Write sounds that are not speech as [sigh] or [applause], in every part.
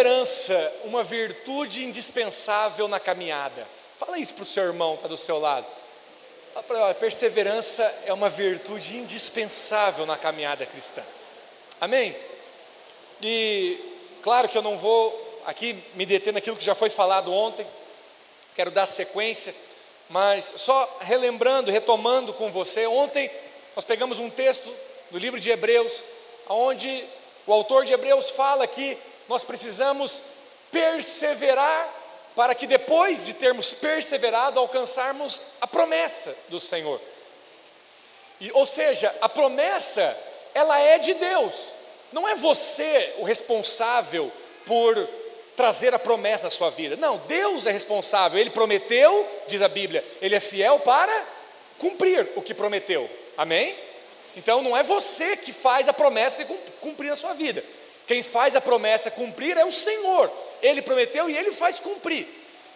perseverança uma virtude indispensável na caminhada? Fala isso para o seu irmão, está do seu lado. A perseverança é uma virtude indispensável na caminhada cristã. Amém? E claro que eu não vou aqui me deter naquilo que já foi falado ontem, quero dar sequência, mas só relembrando, retomando com você, ontem nós pegamos um texto do livro de Hebreus, onde o autor de Hebreus fala que nós precisamos perseverar para que depois de termos perseverado alcançarmos a promessa do Senhor. E, ou seja, a promessa ela é de Deus. Não é você o responsável por trazer a promessa à sua vida. Não, Deus é responsável. Ele prometeu, diz a Bíblia, ele é fiel para cumprir o que prometeu. Amém? Então não é você que faz a promessa e cumprir a sua vida. Quem faz a promessa cumprir é o Senhor. Ele prometeu e ele faz cumprir.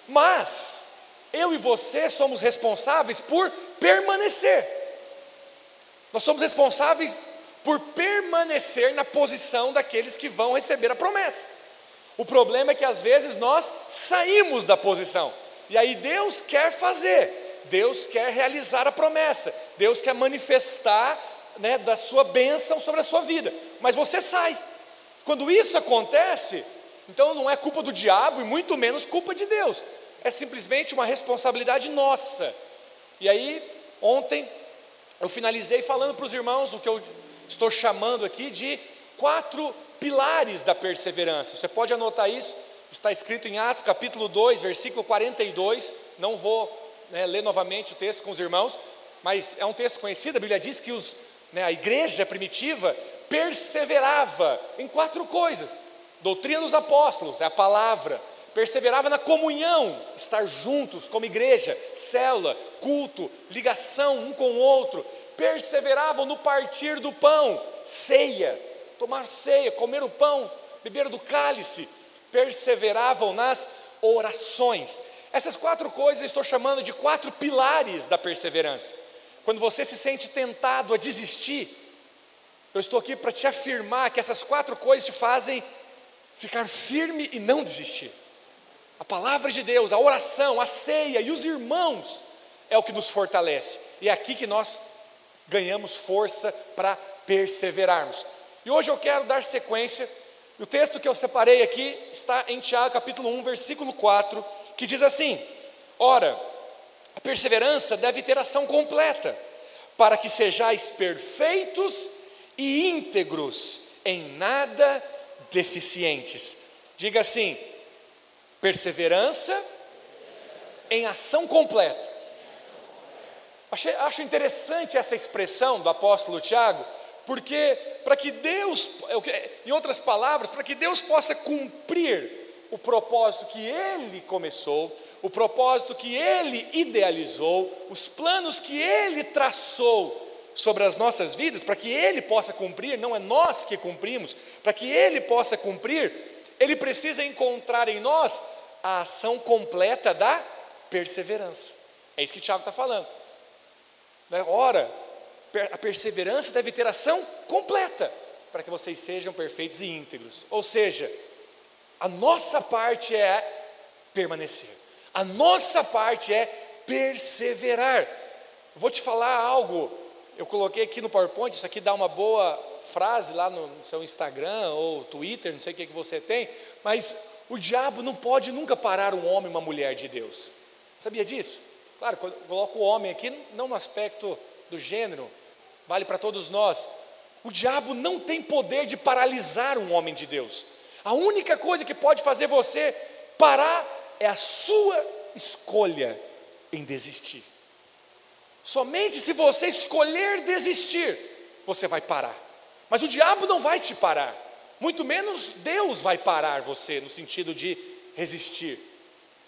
Mas eu e você somos responsáveis por permanecer. Nós somos responsáveis por permanecer na posição daqueles que vão receber a promessa. O problema é que às vezes nós saímos da posição. E aí Deus quer fazer, Deus quer realizar a promessa, Deus quer manifestar né, da sua bênção sobre a sua vida, mas você sai. Quando isso acontece, então não é culpa do diabo e muito menos culpa de Deus, é simplesmente uma responsabilidade nossa. E aí, ontem, eu finalizei falando para os irmãos o que eu estou chamando aqui de quatro pilares da perseverança. Você pode anotar isso, está escrito em Atos capítulo 2, versículo 42. Não vou né, ler novamente o texto com os irmãos, mas é um texto conhecido. A Bíblia diz que os, né, a igreja primitiva perseverava em quatro coisas: doutrina dos apóstolos, é a palavra, perseverava na comunhão, estar juntos como igreja, célula, culto, ligação um com o outro, perseveravam no partir do pão, ceia, tomar ceia, comer o pão, beber do cálice, perseveravam nas orações. Essas quatro coisas eu estou chamando de quatro pilares da perseverança. Quando você se sente tentado a desistir, eu estou aqui para te afirmar que essas quatro coisas te fazem ficar firme e não desistir. A palavra de Deus, a oração, a ceia e os irmãos é o que nos fortalece. E é aqui que nós ganhamos força para perseverarmos. E hoje eu quero dar sequência. O texto que eu separei aqui está em Tiago capítulo 1, versículo 4, que diz assim: Ora, a perseverança deve ter ação completa, para que sejais perfeitos e íntegros, em nada deficientes. Diga assim: perseverança em ação completa. Achei, acho interessante essa expressão do apóstolo Tiago, porque para que Deus, em outras palavras, para que Deus possa cumprir o propósito que Ele começou, o propósito que Ele idealizou, os planos que Ele traçou sobre as nossas vidas, para que Ele possa cumprir, não é nós que cumprimos, para que Ele possa cumprir, Ele precisa encontrar em nós a ação completa da perseverança. É isso que Tiago está falando. Né? Ora, a perseverança deve ter ação completa para que vocês sejam perfeitos e íntegros. Ou seja, a nossa parte é permanecer, a nossa parte é perseverar. Vou te falar algo, eu coloquei aqui no PowerPoint, isso aqui dá uma boa frase lá no, seu Instagram ou Twitter, não sei o que, que você tem, mas o diabo não pode nunca parar um homem e uma mulher de Deus. Sabia disso? Claro, coloco o homem aqui, não no aspecto do gênero, vale para todos nós. O diabo não tem poder de paralisar um homem de Deus. A única coisa que pode fazer você parar é a sua escolha em desistir. Somente se você escolher desistir, você vai parar. Mas o diabo não vai te parar. Muito menos Deus vai parar você no sentido de resistir.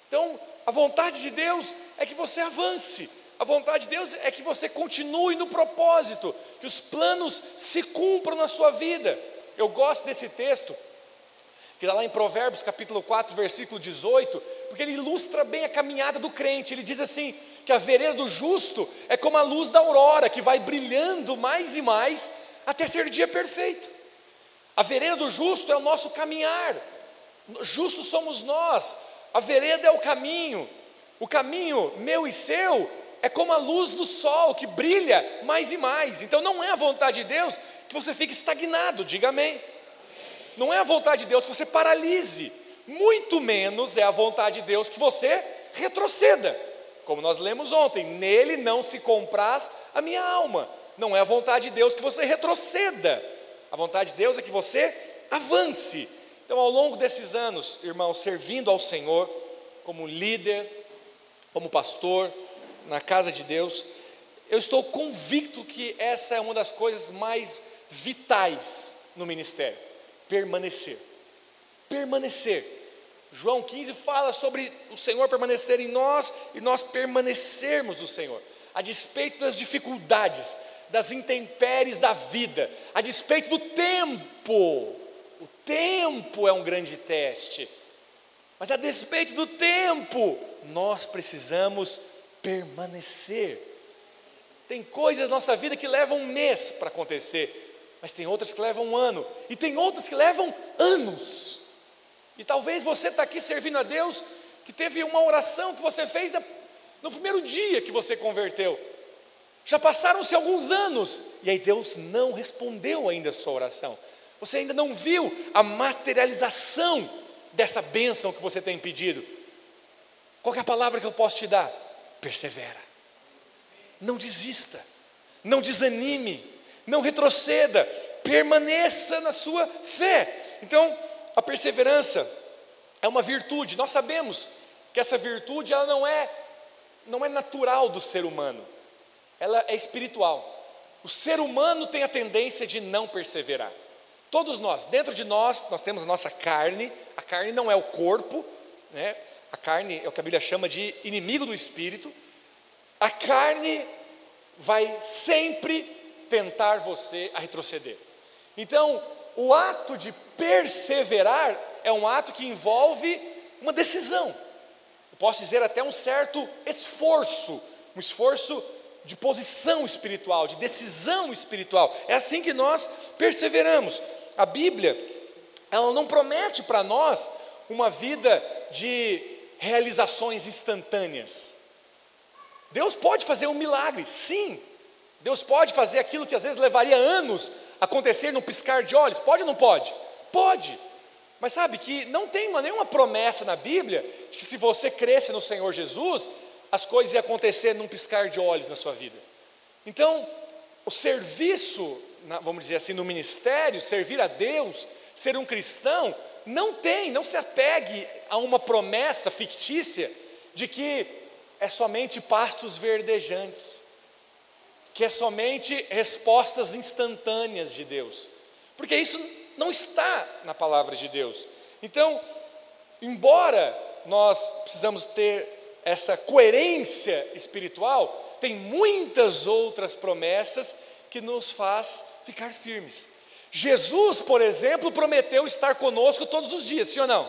Então, a vontade de Deus é que você avance. A vontade de Deus é que você continue no propósito, que os planos se cumpram na sua vida. Eu gosto desse texto, que está lá em Provérbios capítulo 4, versículo 18, porque ele ilustra bem a caminhada do crente. Ele diz assim: que a vereda do justo é como a luz da aurora, que vai brilhando mais e mais até ser dia perfeito. A vereda do justo é o nosso caminhar, Justos somos nós, a vereda é o caminho, o caminho meu e seu é como a luz do sol que brilha mais e mais. Então não é a vontade de Deus que você fique estagnado, diga amém. Não é a vontade de Deus que você paralise, muito menos é a vontade de Deus que você retroceda. Como nós lemos ontem, nele não se compraz a minha alma. Não é a vontade de Deus que você retroceda. A vontade de Deus é que você avance. Então, ao longo desses anos, irmãos, servindo ao Senhor, como líder, como pastor, na casa de Deus, eu estou convicto que essa é uma das coisas mais vitais no ministério: permanecer. Permanecer. João 15 fala sobre o Senhor permanecer em nós e nós permanecermos no Senhor, a despeito das dificuldades, das intempéries da vida, a despeito do tempo. O tempo é um grande teste, mas a despeito do tempo, nós precisamos permanecer. Tem coisas na nossa vida que levam um mês para acontecer, mas tem outras que levam um ano, e tem outras que levam anos. E talvez você está aqui servindo a Deus, que teve uma oração que você fez no primeiro dia que você converteu. Já passaram-se alguns anos, e aí Deus não respondeu ainda a sua oração. Você ainda não viu a materialização dessa bênção que você tem pedido. Qual é a palavra que eu posso te dar? persevera. Não desista, não desanime, não retroceda, permaneça na sua fé. Então, a perseverança é uma virtude. Nós sabemos que essa virtude ela não é não é natural do ser humano. Ela é espiritual. O ser humano tem a tendência de não perseverar. Todos nós, dentro de nós, nós temos a nossa carne. A carne não é o corpo, né? A carne é o que a Bíblia chama de inimigo do espírito. A carne vai sempre tentar você a retroceder. Então, o ato de perseverar é um ato que envolve uma decisão. Eu posso dizer até um certo esforço, um esforço de posição espiritual, de decisão espiritual. É assim que nós perseveramos. A Bíblia, ela não promete para nós uma vida de realizações instantâneas. Deus pode fazer um milagre, sim. Deus pode fazer aquilo que às vezes levaria anos acontecer num piscar de olhos. Pode ou não pode? Pode. Mas sabe que não tem uma, nenhuma promessa na Bíblia de que se você cresce no Senhor Jesus, as coisas iam acontecer num piscar de olhos na sua vida. Então, o serviço, vamos dizer assim, no ministério, servir a Deus, ser um cristão, não tem, não se apegue a uma promessa fictícia de que é somente pastos verdejantes, que é somente respostas instantâneas de Deus, porque isso não está na palavra de Deus. Então, embora nós precisamos ter essa coerência espiritual, tem muitas outras promessas que nos faz ficar firmes. Jesus, por exemplo, prometeu estar conosco todos os dias, sim ou não?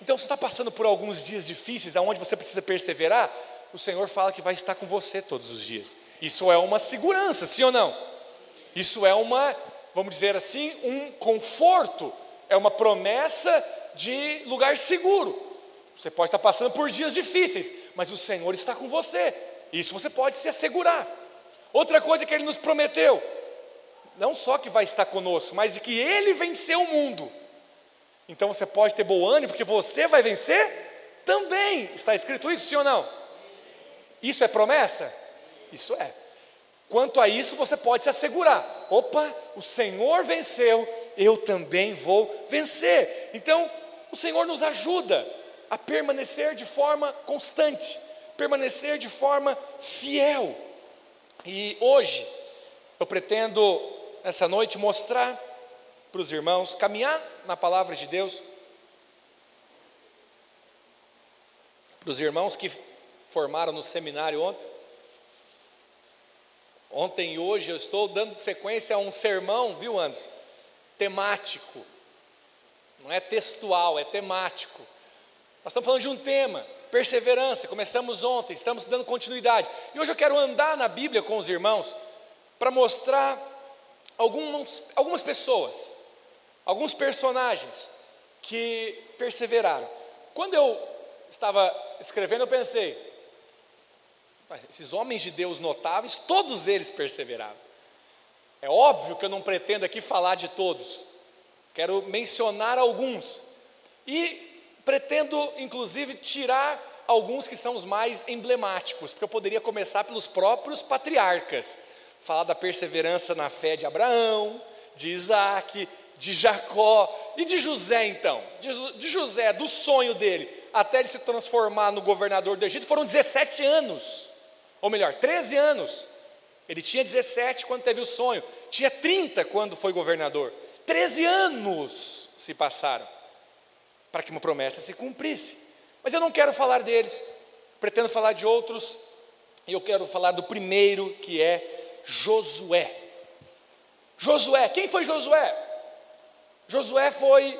Então, você está passando por alguns dias difíceis, aonde você precisa perseverar, o Senhor fala que vai estar com você todos os dias. Isso é uma segurança, sim ou não? Isso é uma, vamos dizer assim, um conforto, é uma promessa de lugar seguro. Você pode estar passando por dias difíceis, mas o Senhor está com você. Isso você pode se assegurar. Outra coisa que Ele nos prometeu, não só que vai estar conosco, mas de que Ele venceu o mundo. Então você pode ter bom ânimo, porque você vai vencer também. Está escrito isso, sim ou não? Isso é promessa? Isso é. Quanto a isso, você pode se assegurar: opa, o Senhor venceu, eu também vou vencer. Então, o Senhor nos ajuda a permanecer de forma constante, permanecer de forma fiel. E hoje, eu pretendo, essa noite, mostrar para os irmãos, caminhar na palavra de Deus, para os irmãos que formaram no seminário ontem. Ontem e hoje eu estou dando sequência a um sermão, viu, Anderson? Temático. Não é textual, é temático. Nós estamos falando de um tema, perseverança. Começamos ontem, estamos dando continuidade. E hoje eu quero andar na Bíblia com os irmãos para mostrar alguns, algumas pessoas alguns personagens que perseveraram. Quando eu estava escrevendo, eu pensei, esses homens de Deus notáveis, todos eles perseveraram. É óbvio que eu não pretendo aqui falar de todos, quero mencionar alguns, e pretendo inclusive tirar alguns que são os mais emblemáticos, porque eu poderia começar pelos próprios patriarcas, falar da perseverança na fé de Abraão, de Isaac, de Jacó e de José, então. De José, do sonho dele, até ele se transformar no governador do Egito, foram 17 anos, ou melhor, 13 anos. Ele tinha 17 quando teve o sonho, tinha 30 quando foi governador. 13 anos se passaram para que uma promessa se cumprisse. Mas eu não quero falar deles, pretendo falar de outros, e eu quero falar do primeiro, que é Josué. Josué, quem foi Josué? Josué foi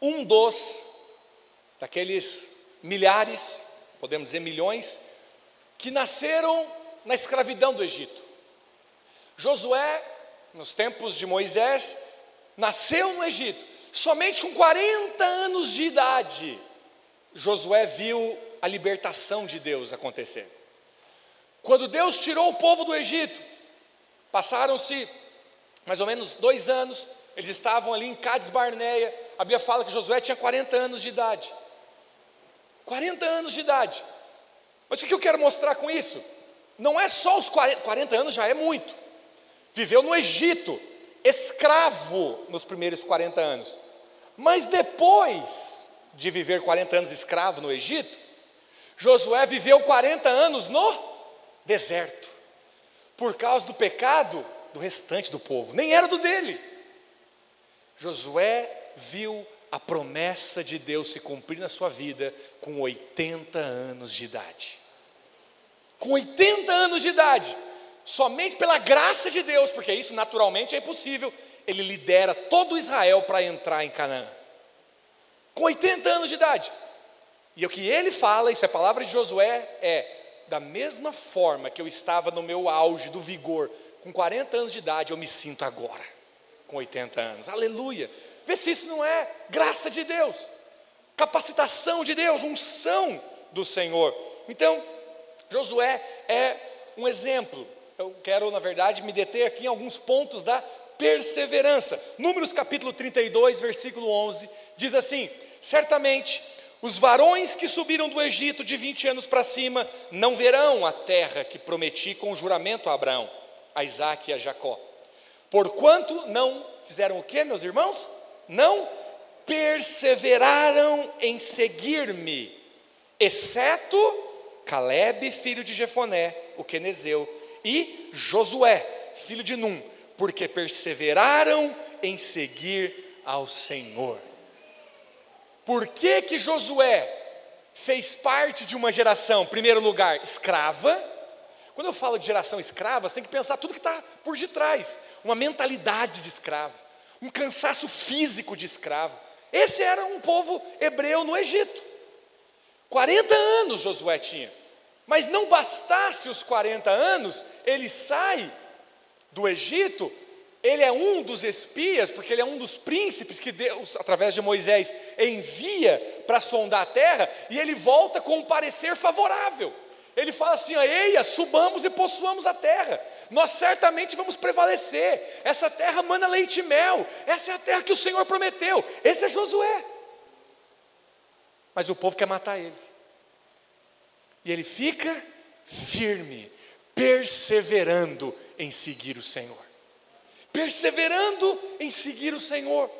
um dos, daqueles milhares, podemos dizer milhões, que nasceram na escravidão do Egito. Josué, nos tempos de Moisés, nasceu no Egito, somente com 40 anos de idade, Josué viu a libertação de Deus acontecer. Quando Deus tirou o povo do Egito, passaram-se mais ou menos dois anos, eles estavam ali em Cades Barneia. A Bíblia fala que Josué tinha 40 anos de idade. 40 anos de idade. Mas o que eu quero mostrar com isso? Não é só os 40, 40 anos, já é muito. Viveu no Egito, escravo nos primeiros 40 anos. Mas depois de viver 40 anos escravo no Egito, Josué viveu 40 anos no deserto, por causa do pecado do restante do povo, nem era do dele. Josué viu a promessa de Deus se cumprir na sua vida com 80 anos de idade. Com 80 anos de idade, somente pela graça de Deus, porque isso naturalmente é impossível, ele lidera todo Israel para entrar em Canaã. Com 80 anos de idade. E o que ele fala, isso é palavra de Josué, é da mesma forma que eu estava no meu auge do vigor, com 40 anos de idade, eu me sinto agora, com 80 anos. Aleluia! Vê se isso não é graça de Deus, capacitação de Deus, unção do Senhor. Então, Josué é um exemplo. Eu quero, na verdade, me deter aqui em alguns pontos da perseverança. Números capítulo 32, versículo 11, diz assim: Certamente os varões que subiram do Egito de 20 anos para cima não verão a terra que prometi com juramento a Abraão, a Isaac e a Jacó. Porquanto não fizeram o que, meus irmãos? Não perseveraram em seguir-me, exceto Caleb, filho de Jefoné, o quenezeu, e Josué, filho de Num, porque perseveraram em seguir ao Senhor. Por que que Josué fez parte de uma geração, primeiro lugar, escrava? Quando eu falo de geração escrava, você tem que pensar tudo que está por detrás, uma mentalidade de escravo, um cansaço físico de escravo. Esse era um povo hebreu no Egito. 40 anos Josué tinha. Mas não bastasse os 40 anos, ele sai do Egito ele é um dos espias, porque ele é um dos príncipes que Deus, através de Moisés, envia para sondar a terra, e ele volta com um parecer favorável. Ele fala assim: Eia, subamos e possuamos a terra, nós certamente vamos prevalecer. Essa terra mana leite e mel, essa é a terra que o Senhor prometeu. Esse é Josué. Mas o povo quer matar ele, e ele fica firme, perseverando em seguir o Senhor perseverando em seguir o Senhor.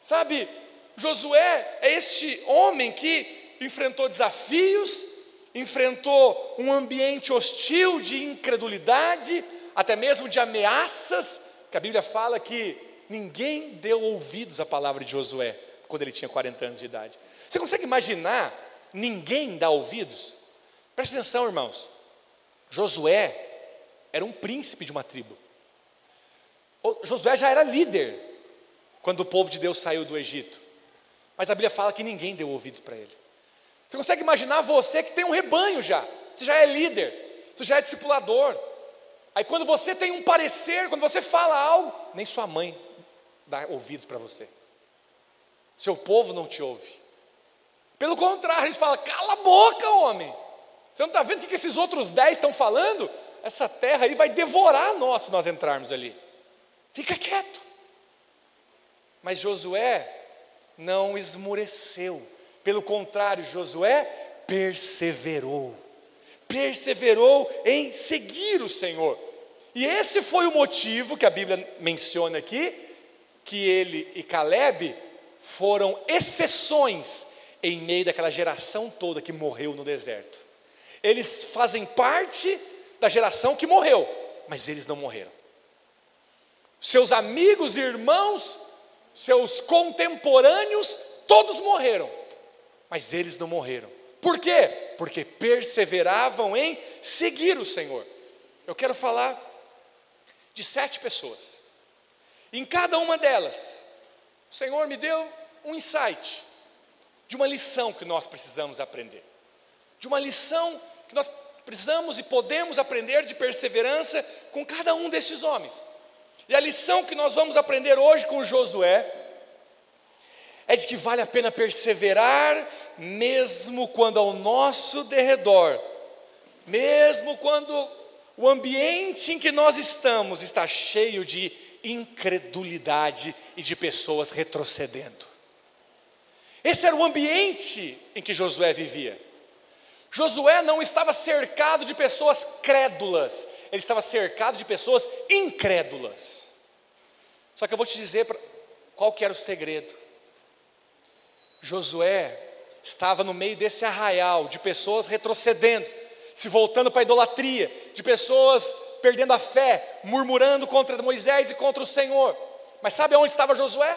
Sabe, Josué é este homem que enfrentou desafios, enfrentou um ambiente hostil de incredulidade, até mesmo de ameaças, que a Bíblia fala que ninguém deu ouvidos à palavra de Josué quando ele tinha 40 anos de idade. Você consegue imaginar ninguém dar ouvidos? Preste atenção, irmãos. Josué era um príncipe de uma tribo. Josué já era líder quando o povo de Deus saiu do Egito. Mas a Bíblia fala que ninguém deu ouvidos para ele. Você consegue imaginar você que tem um rebanho já? Você já é líder, você já é discipulador. Aí quando você tem um parecer, quando você fala algo, nem sua mãe dá ouvidos para você. Seu povo não te ouve. Pelo contrário, eles falam: cala a boca, homem. Você não está vendo o que esses outros dez estão falando? Essa terra aí vai devorar nós se nós entrarmos ali. Fica quieto. Mas Josué não esmureceu. Pelo contrário, Josué perseverou. Perseverou em seguir o Senhor. E esse foi o motivo que a Bíblia menciona aqui, que ele e Caleb foram exceções em meio daquela geração toda que morreu no deserto. Eles fazem parte da geração que morreu, mas eles não morreram. Seus amigos e irmãos, seus contemporâneos, todos morreram, mas eles não morreram. Por quê? Porque perseveravam em seguir o Senhor. Eu quero falar de sete pessoas. Em cada uma delas, o Senhor me deu um insight de uma lição que nós precisamos aprender. De uma lição que nós precisamos e podemos aprender de perseverança com cada um desses homens. E a lição que nós vamos aprender hoje com Josué é de que vale a pena perseverar, mesmo quando ao nosso derredor, mesmo quando o ambiente em que nós estamos está cheio de incredulidade e de pessoas retrocedendo. Esse era o ambiente em que Josué vivia. Josué não estava cercado de pessoas crédulas, ele estava cercado de pessoas incrédulas. Só que eu vou te dizer qual que era o segredo. Josué estava no meio desse arraial de pessoas retrocedendo, se voltando para a idolatria, de pessoas perdendo a fé, murmurando contra Moisés e contra o Senhor. Mas sabe onde estava Josué?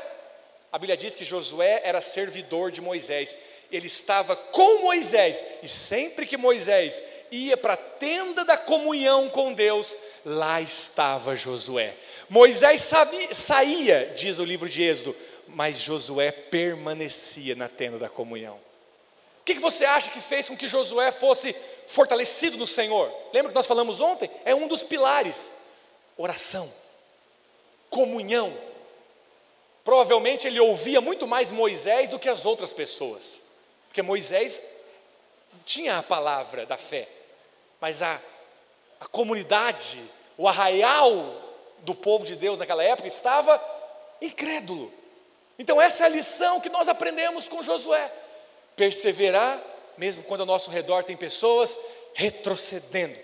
A Bíblia diz que Josué era servidor de Moisés. Ele estava com Moisés, e sempre que Moisés ia para a tenda da comunhão com Deus, lá estava Josué. Moisés sabia, saía, diz o livro de Êxodo, mas Josué permanecia na tenda da comunhão. O que, você acha que fez com que Josué fosse fortalecido no Senhor? Lembra que nós falamos ontem? É um dos pilares: oração, comunhão. Provavelmente ele ouvia muito mais Moisés do que as outras pessoas, porque Moisés tinha a palavra da fé, mas a, a comunidade, o arraial do povo de Deus naquela época estava incrédulo. Então, essa é a lição que nós aprendemos com Josué perseverar, mesmo quando ao nosso redor tem pessoas retrocedendo.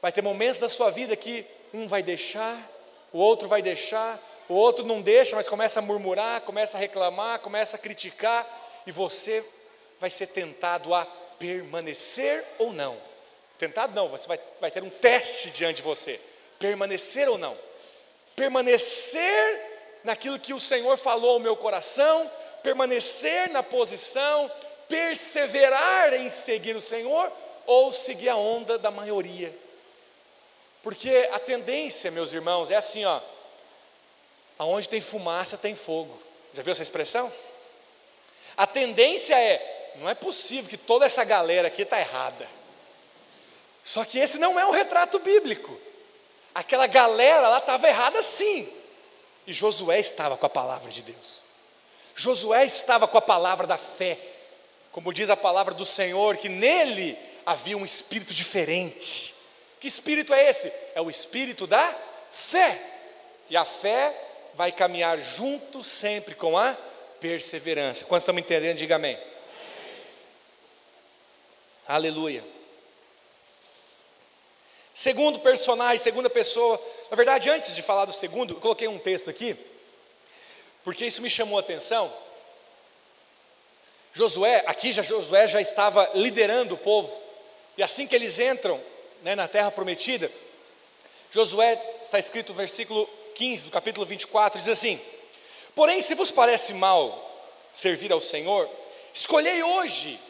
Vai ter momentos da sua vida que um vai deixar, o outro vai deixar, o outro não deixa, mas começa a murmurar, começa a reclamar, começa a criticar, e você vai ser tentado a permanecer ou não. Tentado não, você vai, vai ter um teste diante de você: permanecer ou não. Permanecer naquilo que o Senhor falou ao meu coração, permanecer na posição, perseverar em seguir o Senhor ou seguir a onda da maioria. Porque a tendência, meus irmãos, é assim, ó. Aonde tem fumaça tem fogo. Já viu essa expressão? A tendência é, não é possível que toda essa galera aqui está errada. Só que esse não é um retrato bíblico. Aquela galera lá estava errada sim. E Josué estava com a palavra de Deus. Josué estava com a palavra da fé como diz a palavra do Senhor, que nele havia um espírito diferente. Que espírito é esse? É o espírito da fé. E a fé vai caminhar junto sempre com a perseverança. Quando estamos entendendo, diga amém. amém. Aleluia. Segundo personagem, segunda pessoa. Na verdade, antes de falar do segundo, eu coloquei um texto aqui, porque isso me chamou a atenção. Josué, aqui já Josué já estava liderando o povo, e assim que eles entram né, na terra prometida, Josué, está escrito no versículo 15 do capítulo 24, diz assim: Porém, se vos parece mal servir ao Senhor, escolhei hoje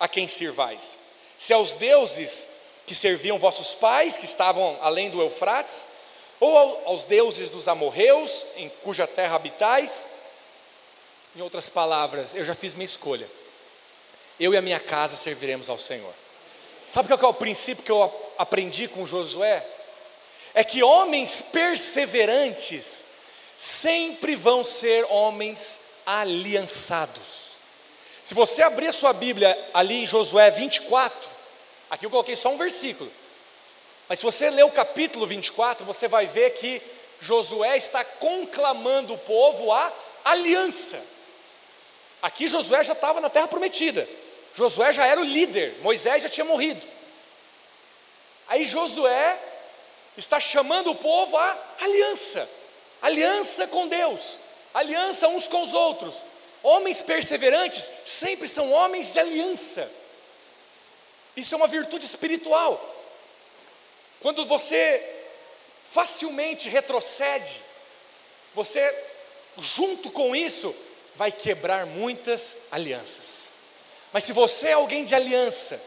a quem sirvais, se aos deuses que serviam vossos pais, que estavam além do Eufrates, ou aos deuses dos amorreus, em cuja terra habitais, em outras palavras, eu já fiz minha escolha. Eu e a minha casa serviremos ao Senhor. Sabe qual é o princípio que eu aprendi com Josué? é que homens perseverantes sempre vão ser homens aliançados. Se você abrir a sua Bíblia ali em Josué 24, aqui eu coloquei só um versículo, mas se você ler o capítulo 24, você vai ver que Josué está conclamando o povo à aliança. Aqui Josué já estava na terra prometida, Josué já era o líder, Moisés já tinha morrido. Aí Josué está chamando o povo à aliança, aliança com Deus, aliança uns com os outros. Homens perseverantes sempre são homens de aliança. Isso é uma virtude espiritual. Quando você facilmente retrocede, você, junto com isso, vai quebrar muitas alianças. Mas se você é alguém de aliança,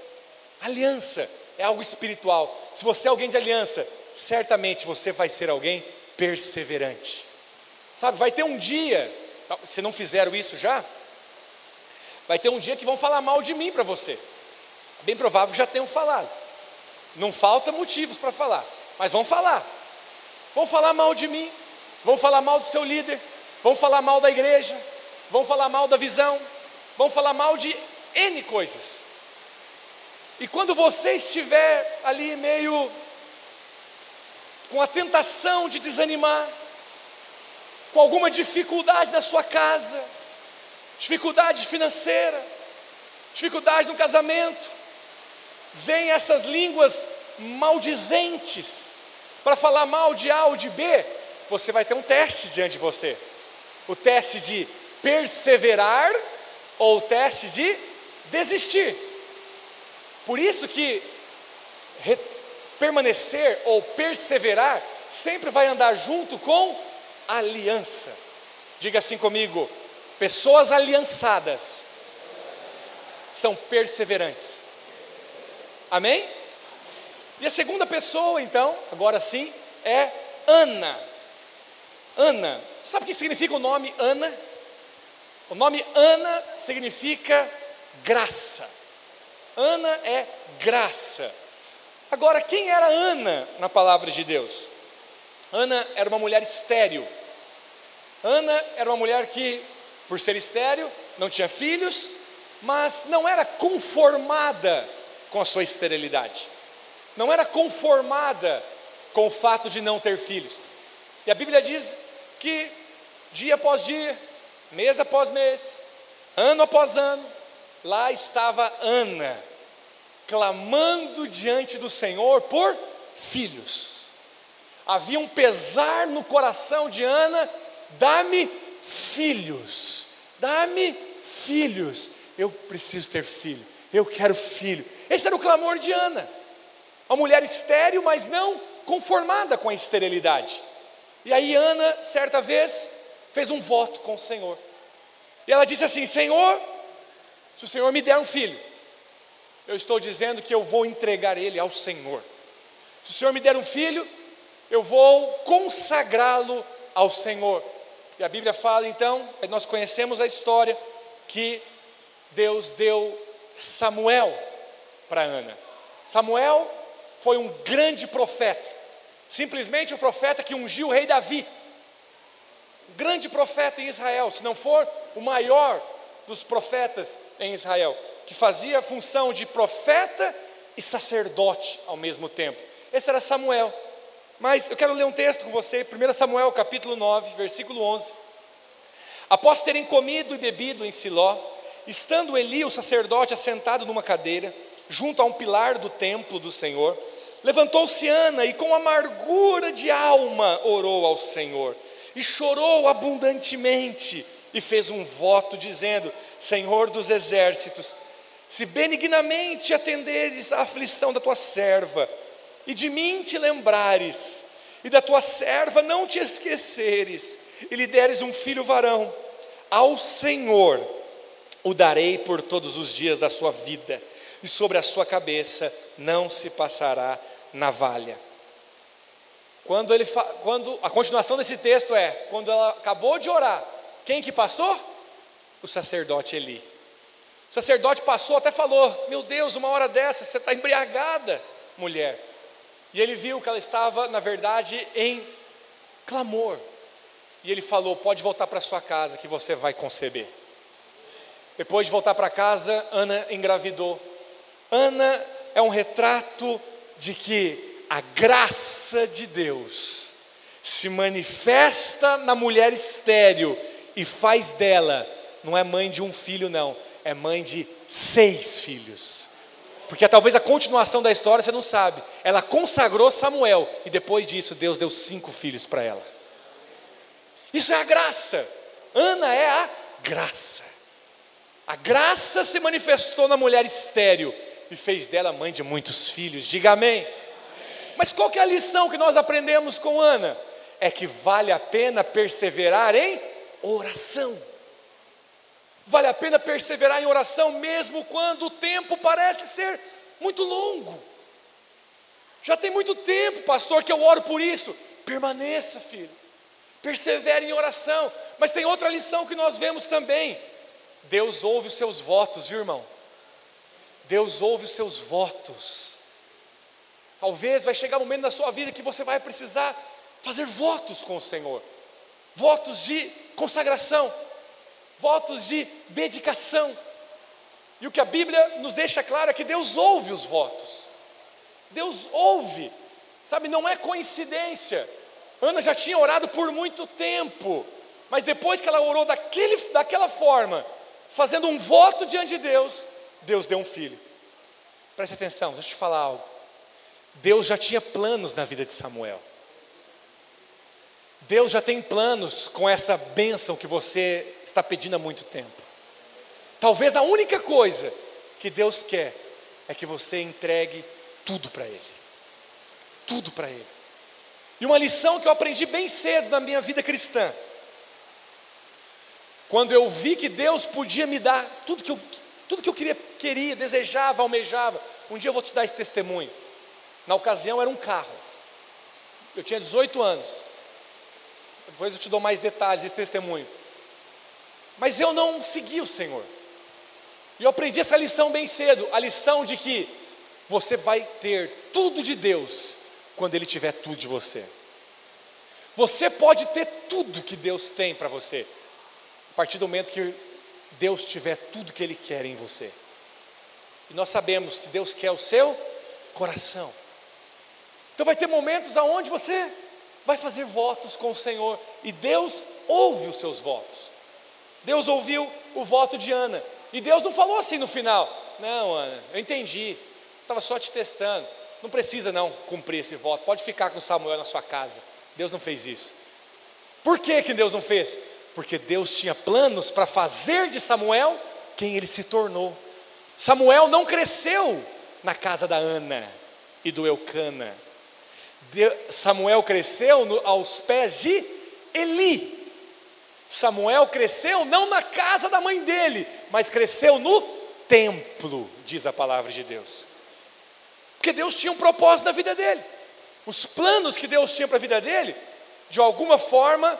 aliança é algo espiritual. Se você é alguém de aliança, certamente você vai ser alguém perseverante. Sabe, vai ter um dia, se não fizeram isso já, vai ter um dia que vão falar mal de mim para você. É bem provável que já tenham falado. Não falta motivos para falar, mas vão falar. Vão falar mal de mim, vão falar mal do seu líder, vão falar mal da igreja, vão falar mal da visão, vão falar mal de N coisas. E quando você estiver ali meio com a tentação de desanimar, com alguma dificuldade na sua casa, dificuldade financeira, dificuldade no casamento, vem essas línguas maldizentes para falar mal de A ou de B, você vai ter um teste diante de você. O teste de perseverar ou o teste de desistir. Por isso que permanecer ou perseverar sempre vai andar junto com aliança. Diga assim comigo: pessoas aliançadas são perseverantes. Amém? E a segunda pessoa, então, agora sim, é Ana. Ana, sabe o que significa o nome Ana? O nome Ana significa graça. Ana é graça. Agora, quem era Ana na palavra de Deus? Ana era uma mulher estéril. Ana era uma mulher que, por ser estéril, não tinha filhos, mas não era conformada com a sua esterilidade. Não era conformada com o fato de não ter filhos. E a Bíblia diz que dia após dia, mês após mês, ano após ano, lá estava Ana clamando diante do Senhor por filhos. Havia um pesar no coração de Ana: dá-me filhos, dá-me filhos. Eu preciso ter filho, eu quero filho. Esse era o clamor de Ana, uma mulher estéril, mas não conformada com a esterilidade. E aí Ana, certa vez, fez um voto com o Senhor. E ela disse assim: Senhor, se o Senhor me der um filho, eu estou dizendo que eu vou entregar ele ao Senhor. Se o Senhor me der um filho, eu vou consagrá-lo ao Senhor. E a Bíblia fala então, nós conhecemos a história que Deus deu Samuel para Ana. Samuel foi um grande profeta, simplesmente o profeta que ungiu o rei Davi. Grande profeta em Israel, se não for o maior dos profetas em Israel que fazia a função de profeta e sacerdote ao mesmo tempo. Esse era Samuel. Mas eu quero ler um texto com você, 1 Samuel capítulo 9, versículo 11. Após terem comido e bebido em Siló, estando Eli, o sacerdote, assentado numa cadeira, junto a um pilar do templo do Senhor, levantou-se Ana e com amargura de alma orou ao Senhor, e chorou abundantemente, e fez um voto, dizendo: Senhor dos exércitos, se benignamente atenderes à aflição da tua serva, e de mim te lembrares, e da tua serva não te esqueceres, e lhe deres um filho varão, ao Senhor o darei por todos os dias da sua vida, e sobre a sua cabeça não se passará navalha. Quando ele quando a continuação desse texto é, quando ela acabou de orar, quem que passou? O sacerdote Eli. O sacerdote passou, até falou: Meu Deus, uma hora dessa, você está embriagada, mulher. E ele viu que ela estava, na verdade, em clamor. E ele falou: Pode voltar para sua casa que você vai conceber. Depois de voltar para casa, Ana engravidou. Ana é um retrato de que a graça de Deus se manifesta na mulher estéril e faz dela, não é mãe de um filho, não, é mãe de seis filhos. Porque talvez a continuação da história você não sabe. Ela consagrou Samuel e depois disso Deus deu cinco filhos para ela. Isso é a graça. Ana é a graça. A graça se manifestou na mulher estéril e fez dela mãe de muitos filhos. Diga amém. Mas qual que é a lição que nós aprendemos com Ana? É que vale a pena perseverar em oração. Vale a pena perseverar em oração mesmo quando o tempo parece ser muito longo. Já tem muito tempo, pastor, que eu oro por isso. Permaneça, filho. Persevere em oração. Mas tem outra lição que nós vemos também. Deus ouve os seus votos, viu, irmão? Deus ouve os seus votos. Talvez vai chegar um momento na sua vida que você vai precisar fazer votos com o Senhor. Votos de consagração, votos de dedicação. E o que a Bíblia nos deixa claro é que Deus ouve os votos. Deus ouve, sabe, não é coincidência. Ana já tinha orado por muito tempo, mas depois que ela orou daquele, daquela forma, fazendo um voto diante de Deus, Deus deu um filho. Preste atenção, deixa eu te falar algo. Deus já tinha planos na vida de Samuel. Deus já tem planos com essa bênção que você está pedindo há muito tempo. Talvez a única coisa que Deus quer é que você entregue tudo para Ele. Tudo para Ele. E uma lição que eu aprendi bem cedo na minha vida cristã. Quando eu vi que Deus podia me dar tudo que eu, tudo que eu queria, queria, desejava, almejava. Um dia eu vou te dar esse testemunho. Na ocasião era um carro. Eu tinha 18 anos. Depois eu te dou mais detalhes desse testemunho. Mas eu não segui o Senhor. E eu aprendi essa lição bem cedo, a lição de que você vai ter tudo de Deus quando Ele tiver tudo de você. Você pode ter tudo que Deus tem para você, a partir do momento que Deus tiver tudo que Ele quer em você. E nós sabemos que Deus quer o seu coração. Então vai ter momentos aonde você vai fazer votos com o Senhor e Deus ouve os seus votos. Deus ouviu o voto de Ana e Deus não falou assim no final: Não, Ana, eu entendi, estava só te testando. Não precisa não cumprir esse voto, pode ficar com Samuel na sua casa. Deus não fez isso. Por que, que Deus não fez? Porque Deus tinha planos para fazer de Samuel quem ele se tornou. Samuel não cresceu na casa da Ana e do Eucana. Samuel cresceu aos pés de Eli. Samuel cresceu não na casa da mãe dele, mas cresceu no templo, diz a palavra de Deus. Porque Deus tinha um propósito na vida dele. Os planos que Deus tinha para a vida dele, de alguma forma,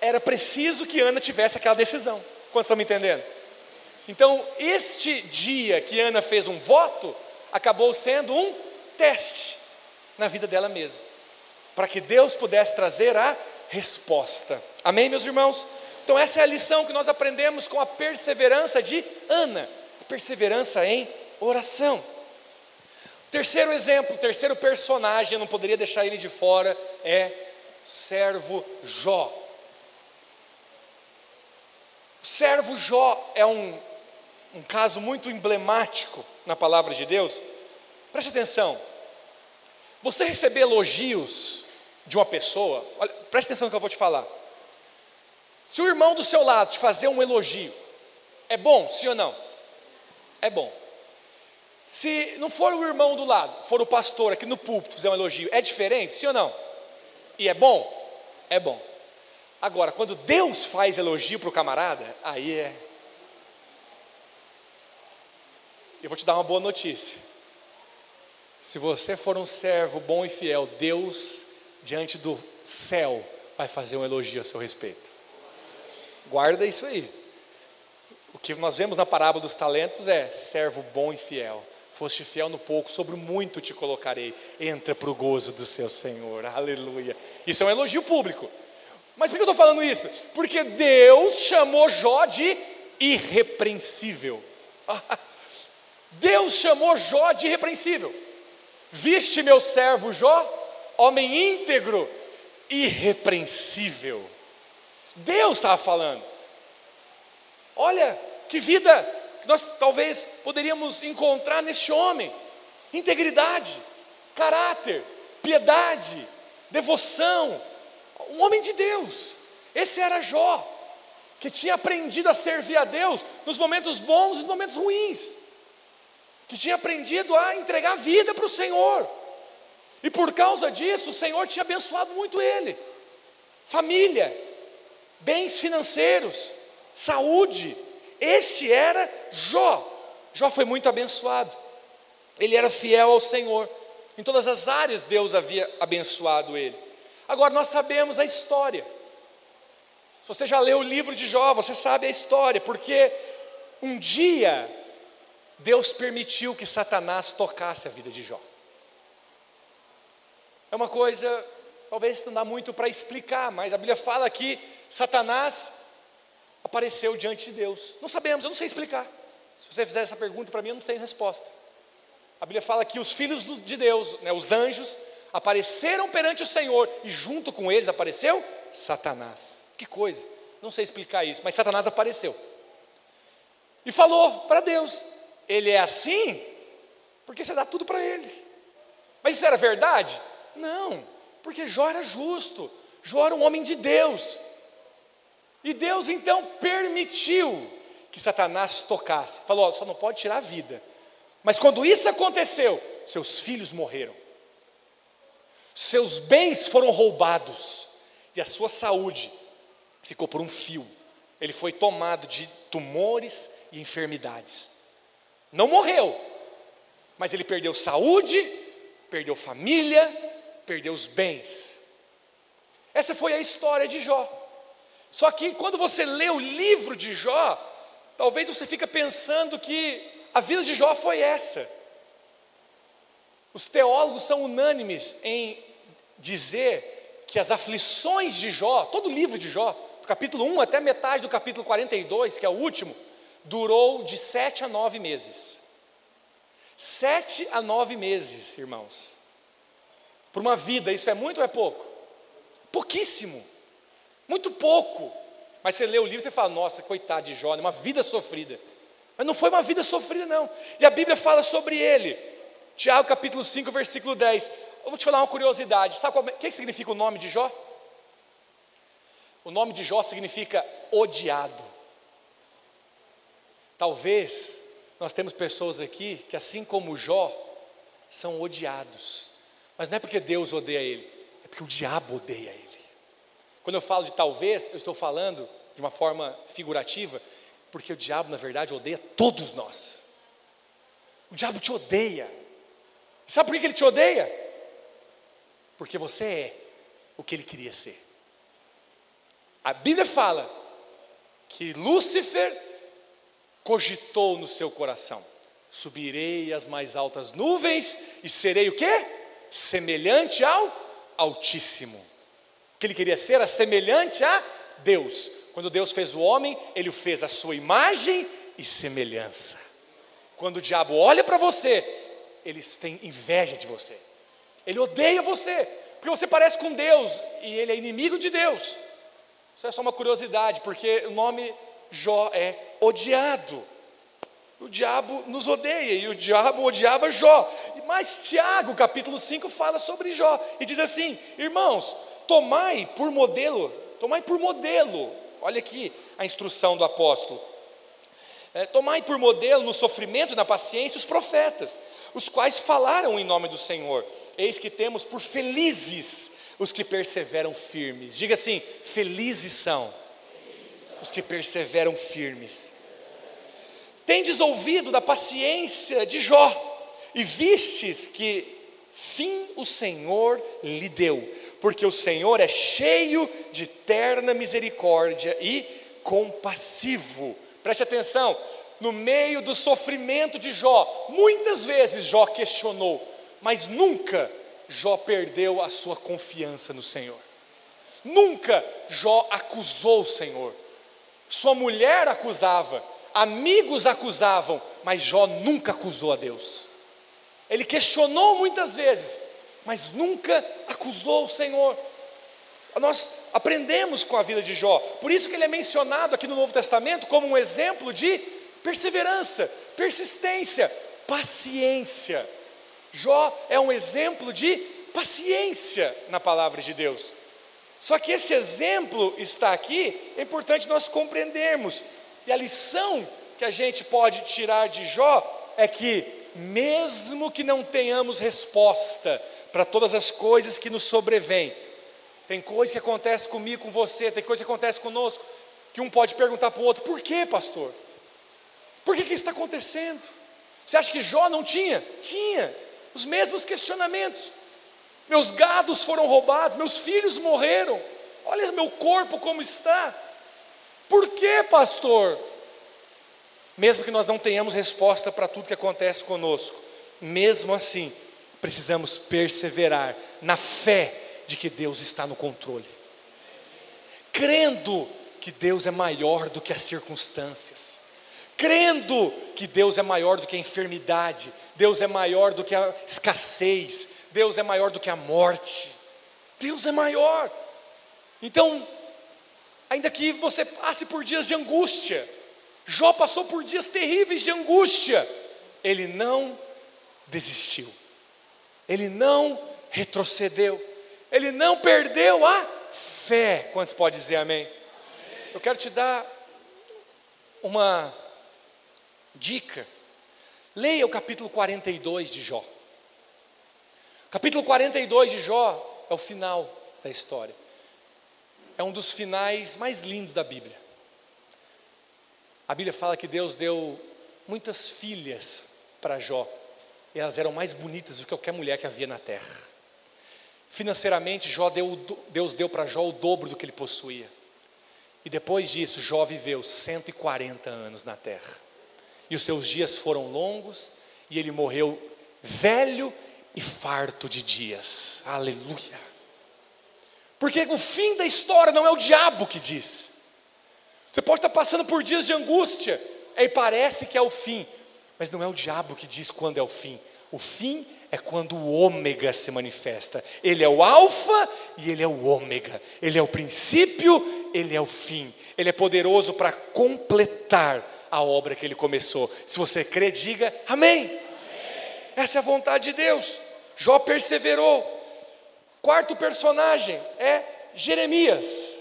era preciso que Ana tivesse aquela decisão. Quantos estão me entendendo? Então, este dia que Ana fez um voto, acabou sendo um teste na vida dela mesma para que Deus pudesse trazer a resposta. Amém, meus irmãos? Então, essa é a lição que nós aprendemos com a perseverança de Ana, a perseverança em oração. Terceiro exemplo, terceiro personagem, não poderia deixar ele de fora, é servo Jó. O servo Jó é um, um caso muito emblemático na palavra de Deus. Preste atenção, você receber elogios de uma pessoa, olha, preste atenção no que eu vou te falar. Se o irmão do seu lado te fazer um elogio, é bom, sim ou não? É bom. Se não for o irmão do lado, for o pastor aqui no púlpito fazer um elogio, é diferente, sim ou não? E é bom? É bom. Agora, quando Deus faz elogio para o camarada, aí é. Eu vou te dar uma boa notícia. Se você for um servo bom e fiel, Deus diante do céu, vai fazer um elogio a seu respeito. Guarda isso aí. O que nós vemos na parábola dos talentos é servo bom e fiel. Foste fiel no pouco, sobre muito te colocarei. Entra para o gozo do seu Senhor. Aleluia. Isso é um elogio público. Mas por que eu estou falando isso? Porque Deus chamou Jó de irrepreensível. [laughs] Deus chamou Jó de irrepreensível. Viste meu servo Jó, homem íntegro, irrepreensível. Deus estava falando. Olha que vida que nós talvez poderíamos encontrar neste homem: integridade, caráter, piedade, devoção, um homem de Deus. Esse era Jó, que tinha aprendido a servir a Deus nos momentos bons e nos momentos ruins, que tinha aprendido a entregar a vida para o Senhor, e por causa disso o Senhor tinha abençoado muito ele, família, bens financeiros, saúde, este era Jó. Jó foi muito abençoado. Ele era fiel ao Senhor. Em todas as áreas Deus havia abençoado ele. Agora nós sabemos a história. Se você já leu o livro de Jó, você sabe a história, porque um dia Deus permitiu que Satanás tocasse a vida de Jó. É uma coisa, talvez não dá muito para explicar, mas a Bíblia fala que Satanás apareceu diante de Deus? Não sabemos, eu não sei explicar. Se você fizer essa pergunta para mim, eu não tenho resposta. A Bíblia fala que os filhos de Deus, né, os anjos, apareceram perante o Senhor e junto com eles apareceu Satanás. Que coisa, não sei explicar isso, mas Satanás apareceu e falou para Deus: Ele é assim porque você dá tudo para ele. Mas isso era verdade? Não, porque Jó era justo, Jó era um homem de Deus, e Deus então permitiu que Satanás tocasse. Falou: só não pode tirar a vida. Mas quando isso aconteceu, seus filhos morreram, seus bens foram roubados e a sua saúde ficou por um fio. Ele foi tomado de tumores e enfermidades. Não morreu, mas ele perdeu saúde, perdeu família, perdeu os bens. Essa foi a história de Jó. Só que quando você lê o livro de Jó, talvez você fique pensando que a vida de Jó foi essa. Os teólogos são unânimes em dizer que as aflições de Jó, todo o livro de Jó, do capítulo 1 até metade do capítulo 42, que é o último, durou de sete a nove meses. Sete a nove meses, irmãos. Por uma vida, isso é muito ou é pouco? Pouquíssimo. Muito pouco. Mas você lê o livro e você fala, nossa, coitado de Jó, uma vida sofrida. Mas não foi uma vida sofrida, não. E a Bíblia fala sobre ele. Tiago capítulo 5, versículo 10. Eu vou te falar uma curiosidade. Sabe o que significa o nome de Jó? O nome de Jó significa odiado. Talvez nós temos pessoas aqui que, assim como Jó, são odiados. Mas não é porque Deus odeia ele, é porque o diabo odeia ele. Quando eu falo de talvez, eu estou falando de uma forma figurativa, porque o diabo, na verdade, odeia todos nós. O diabo te odeia. Sabe por que ele te odeia? Porque você é o que ele queria ser. A Bíblia fala que Lúcifer cogitou no seu coração: subirei às mais altas nuvens e serei o quê? Semelhante ao Altíssimo que ele queria ser era semelhante a Deus. Quando Deus fez o homem, ele o fez a sua imagem e semelhança. Quando o diabo olha para você, eles têm inveja de você. Ele odeia você, porque você parece com Deus e ele é inimigo de Deus. Isso é só uma curiosidade, porque o nome Jó é odiado. O diabo nos odeia e o diabo odiava Jó. Mas Tiago, capítulo 5, fala sobre Jó e diz assim: Irmãos, tomai por modelo, tomai por modelo, olha aqui a instrução do apóstolo. É, tomai por modelo no sofrimento e na paciência os profetas, os quais falaram em nome do Senhor. Eis que temos por felizes os que perseveram firmes. Diga assim: felizes são os que perseveram firmes. Tendes ouvido da paciência de Jó, e vistes que fim o Senhor lhe deu porque o Senhor é cheio de terna misericórdia e compassivo. Preste atenção, no meio do sofrimento de Jó, muitas vezes Jó questionou, mas nunca Jó perdeu a sua confiança no Senhor. Nunca Jó acusou o Senhor. Sua mulher acusava, amigos acusavam, mas Jó nunca acusou a Deus. Ele questionou muitas vezes, mas nunca acusou o Senhor. Nós aprendemos com a vida de Jó, por isso que ele é mencionado aqui no Novo Testamento como um exemplo de perseverança, persistência, paciência. Jó é um exemplo de paciência na palavra de Deus. Só que esse exemplo está aqui, é importante nós compreendermos. E a lição que a gente pode tirar de Jó é que, mesmo que não tenhamos resposta para todas as coisas que nos sobrevêm, tem coisa que acontece comigo, com você, tem coisa que acontece conosco, que um pode perguntar para o outro: por que, pastor? Por que, que isso está acontecendo? Você acha que Jó não tinha? Tinha os mesmos questionamentos. Meus gados foram roubados, meus filhos morreram. Olha meu corpo como está. Por que, pastor? Mesmo que nós não tenhamos resposta para tudo que acontece conosco, mesmo assim, precisamos perseverar na fé de que Deus está no controle, crendo que Deus é maior do que as circunstâncias, crendo que Deus é maior do que a enfermidade, Deus é maior do que a escassez, Deus é maior do que a morte, Deus é maior. Então, ainda que você passe por dias de angústia, Jó passou por dias terríveis de angústia, ele não desistiu, ele não retrocedeu, ele não perdeu a fé. Quantos pode dizer amém? amém? Eu quero te dar uma dica. Leia o capítulo 42 de Jó. Capítulo 42 de Jó é o final da história. É um dos finais mais lindos da Bíblia. A Bíblia fala que Deus deu muitas filhas para Jó, e elas eram mais bonitas do que qualquer mulher que havia na terra. Financeiramente, Jó deu, Deus deu para Jó o dobro do que ele possuía. E depois disso, Jó viveu 140 anos na terra. E os seus dias foram longos, e ele morreu velho e farto de dias. Aleluia. Porque o fim da história não é o diabo que diz. Você pode estar passando por dias de angústia, e parece que é o fim, mas não é o diabo que diz quando é o fim. O fim é quando o ômega se manifesta. Ele é o alfa e ele é o ômega. Ele é o princípio, ele é o fim. Ele é poderoso para completar a obra que ele começou. Se você crê, diga amém. amém. Essa é a vontade de Deus. Jó perseverou. Quarto personagem é Jeremias.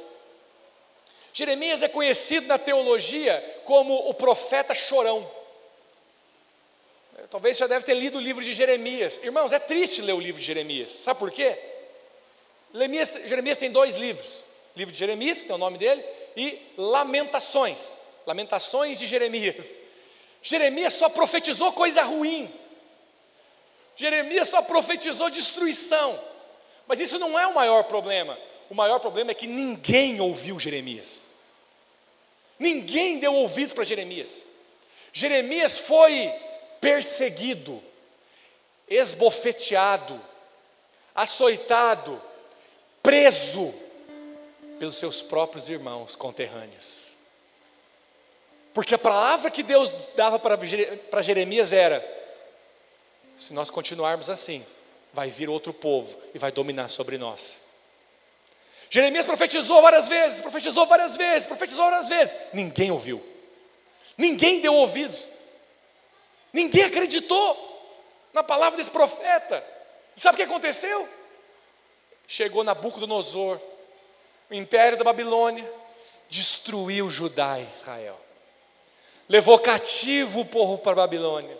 Jeremias é conhecido na teologia como o profeta chorão. Talvez já deve ter lido o livro de Jeremias. Irmãos, é triste ler o livro de Jeremias. Sabe por quê? Jeremias, Jeremias tem dois livros. livro de Jeremias, que é o nome dele, e Lamentações. Lamentações de Jeremias. Jeremias só profetizou coisa ruim. Jeremias só profetizou destruição. Mas isso não é o maior problema. O maior problema é que ninguém ouviu Jeremias. Ninguém deu ouvidos para Jeremias. Jeremias foi perseguido, esbofeteado, açoitado, preso pelos seus próprios irmãos conterrâneos. Porque a palavra que Deus dava para Jeremias era: se nós continuarmos assim, vai vir outro povo e vai dominar sobre nós. Jeremias profetizou várias vezes, profetizou várias vezes, profetizou várias vezes. Ninguém ouviu. Ninguém deu ouvidos. Ninguém acreditou na palavra desse profeta. sabe o que aconteceu? Chegou Nabucodonosor, o império da Babilônia, destruiu Judá e Israel. Levou cativo o povo para a Babilônia.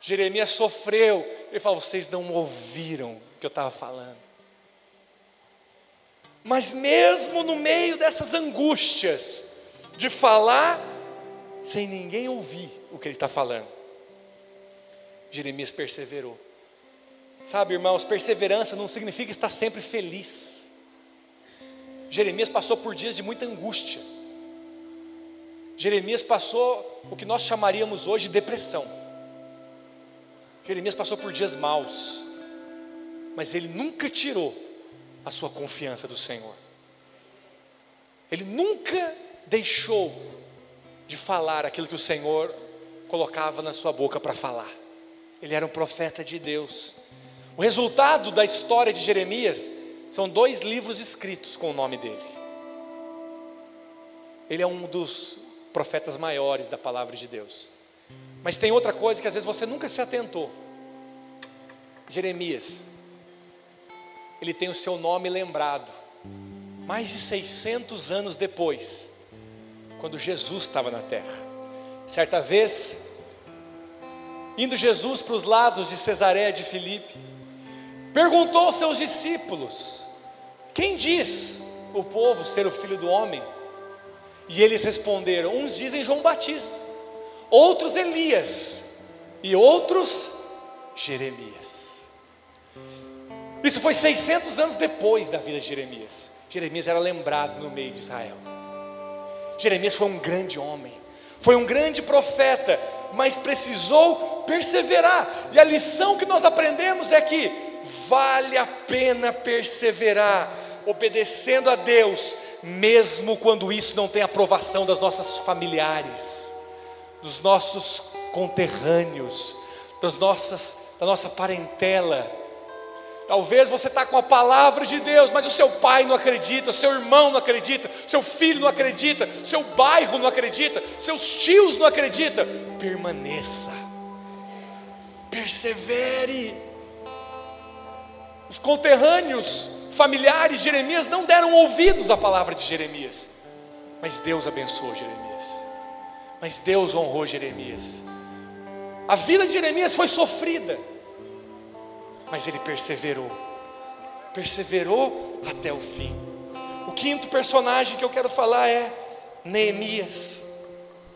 Jeremias sofreu. Ele falou: Vocês não ouviram o que eu estava falando. Mas mesmo no meio dessas angústias, de falar sem ninguém ouvir o que ele está falando, Jeremias perseverou. Sabe, irmãos, perseverança não significa estar sempre feliz. Jeremias passou por dias de muita angústia. Jeremias passou o que nós chamaríamos hoje de depressão. Jeremias passou por dias maus, mas ele nunca tirou a sua confiança do Senhor. Ele nunca deixou de falar aquilo que o Senhor colocava na sua boca para falar. Ele era um profeta de Deus. O resultado da história de Jeremias são dois livros escritos com o nome dele. Ele é um dos profetas maiores da palavra de Deus. Mas tem outra coisa que às vezes você nunca se atentou. Jeremias, ele tem o seu nome lembrado, mais de 600 anos depois, quando Jesus estava na terra. Certa vez, indo Jesus para os lados de Cesareia de Filipe, perguntou aos seus discípulos: Quem diz o povo ser o filho do homem? E eles responderam: Uns dizem João Batista, outros Elias, e outros Jeremias. Isso foi 600 anos depois da vida de Jeremias. Jeremias era lembrado no meio de Israel. Jeremias foi um grande homem, foi um grande profeta, mas precisou perseverar. E a lição que nós aprendemos é que vale a pena perseverar, obedecendo a Deus, mesmo quando isso não tem aprovação das nossas familiares, dos nossos conterrâneos, das nossas, da nossa parentela. Talvez você está com a palavra de Deus, mas o seu pai não acredita, o seu irmão não acredita, seu filho não acredita, seu bairro não acredita, seus tios não acreditam. Permaneça, persevere. Os conterrâneos familiares de Jeremias não deram ouvidos à palavra de Jeremias, mas Deus abençoou Jeremias, mas Deus honrou Jeremias. A vida de Jeremias foi sofrida, mas ele perseverou, perseverou até o fim. O quinto personagem que eu quero falar é Neemias.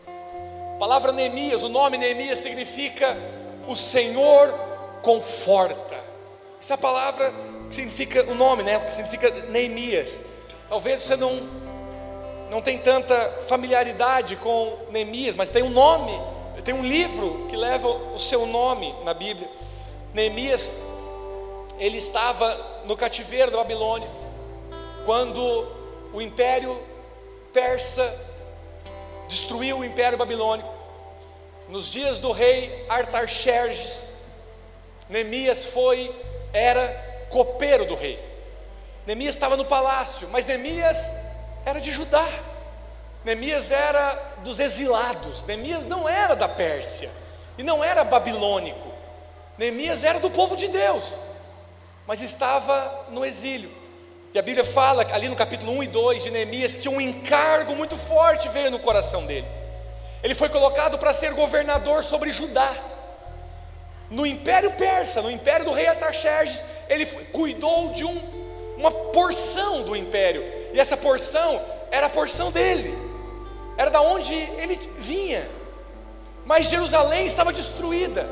A palavra Neemias, o nome Neemias significa o Senhor conforta. Essa é a palavra que significa o nome, né? Que significa Neemias. Talvez você não não tem tanta familiaridade com Neemias, mas tem um nome, tem um livro que leva o seu nome na Bíblia. Neemias, ele estava no cativeiro da Babilônia, quando o império persa destruiu o império babilônico. Nos dias do rei Artaxerxes, Neemias foi, era copeiro do rei. Neemias estava no palácio, mas Neemias era de Judá. Neemias era dos exilados. Neemias não era da Pérsia e não era babilônico. Neemias era do povo de Deus, mas estava no exílio. E a Bíblia fala ali no capítulo 1 e 2 de Neemias que um encargo muito forte veio no coração dele. Ele foi colocado para ser governador sobre Judá. No Império Persa, no Império do rei Artaxerxes, ele cuidou de um, uma porção do império, e essa porção era a porção dele, era da onde ele vinha. Mas Jerusalém estava destruída,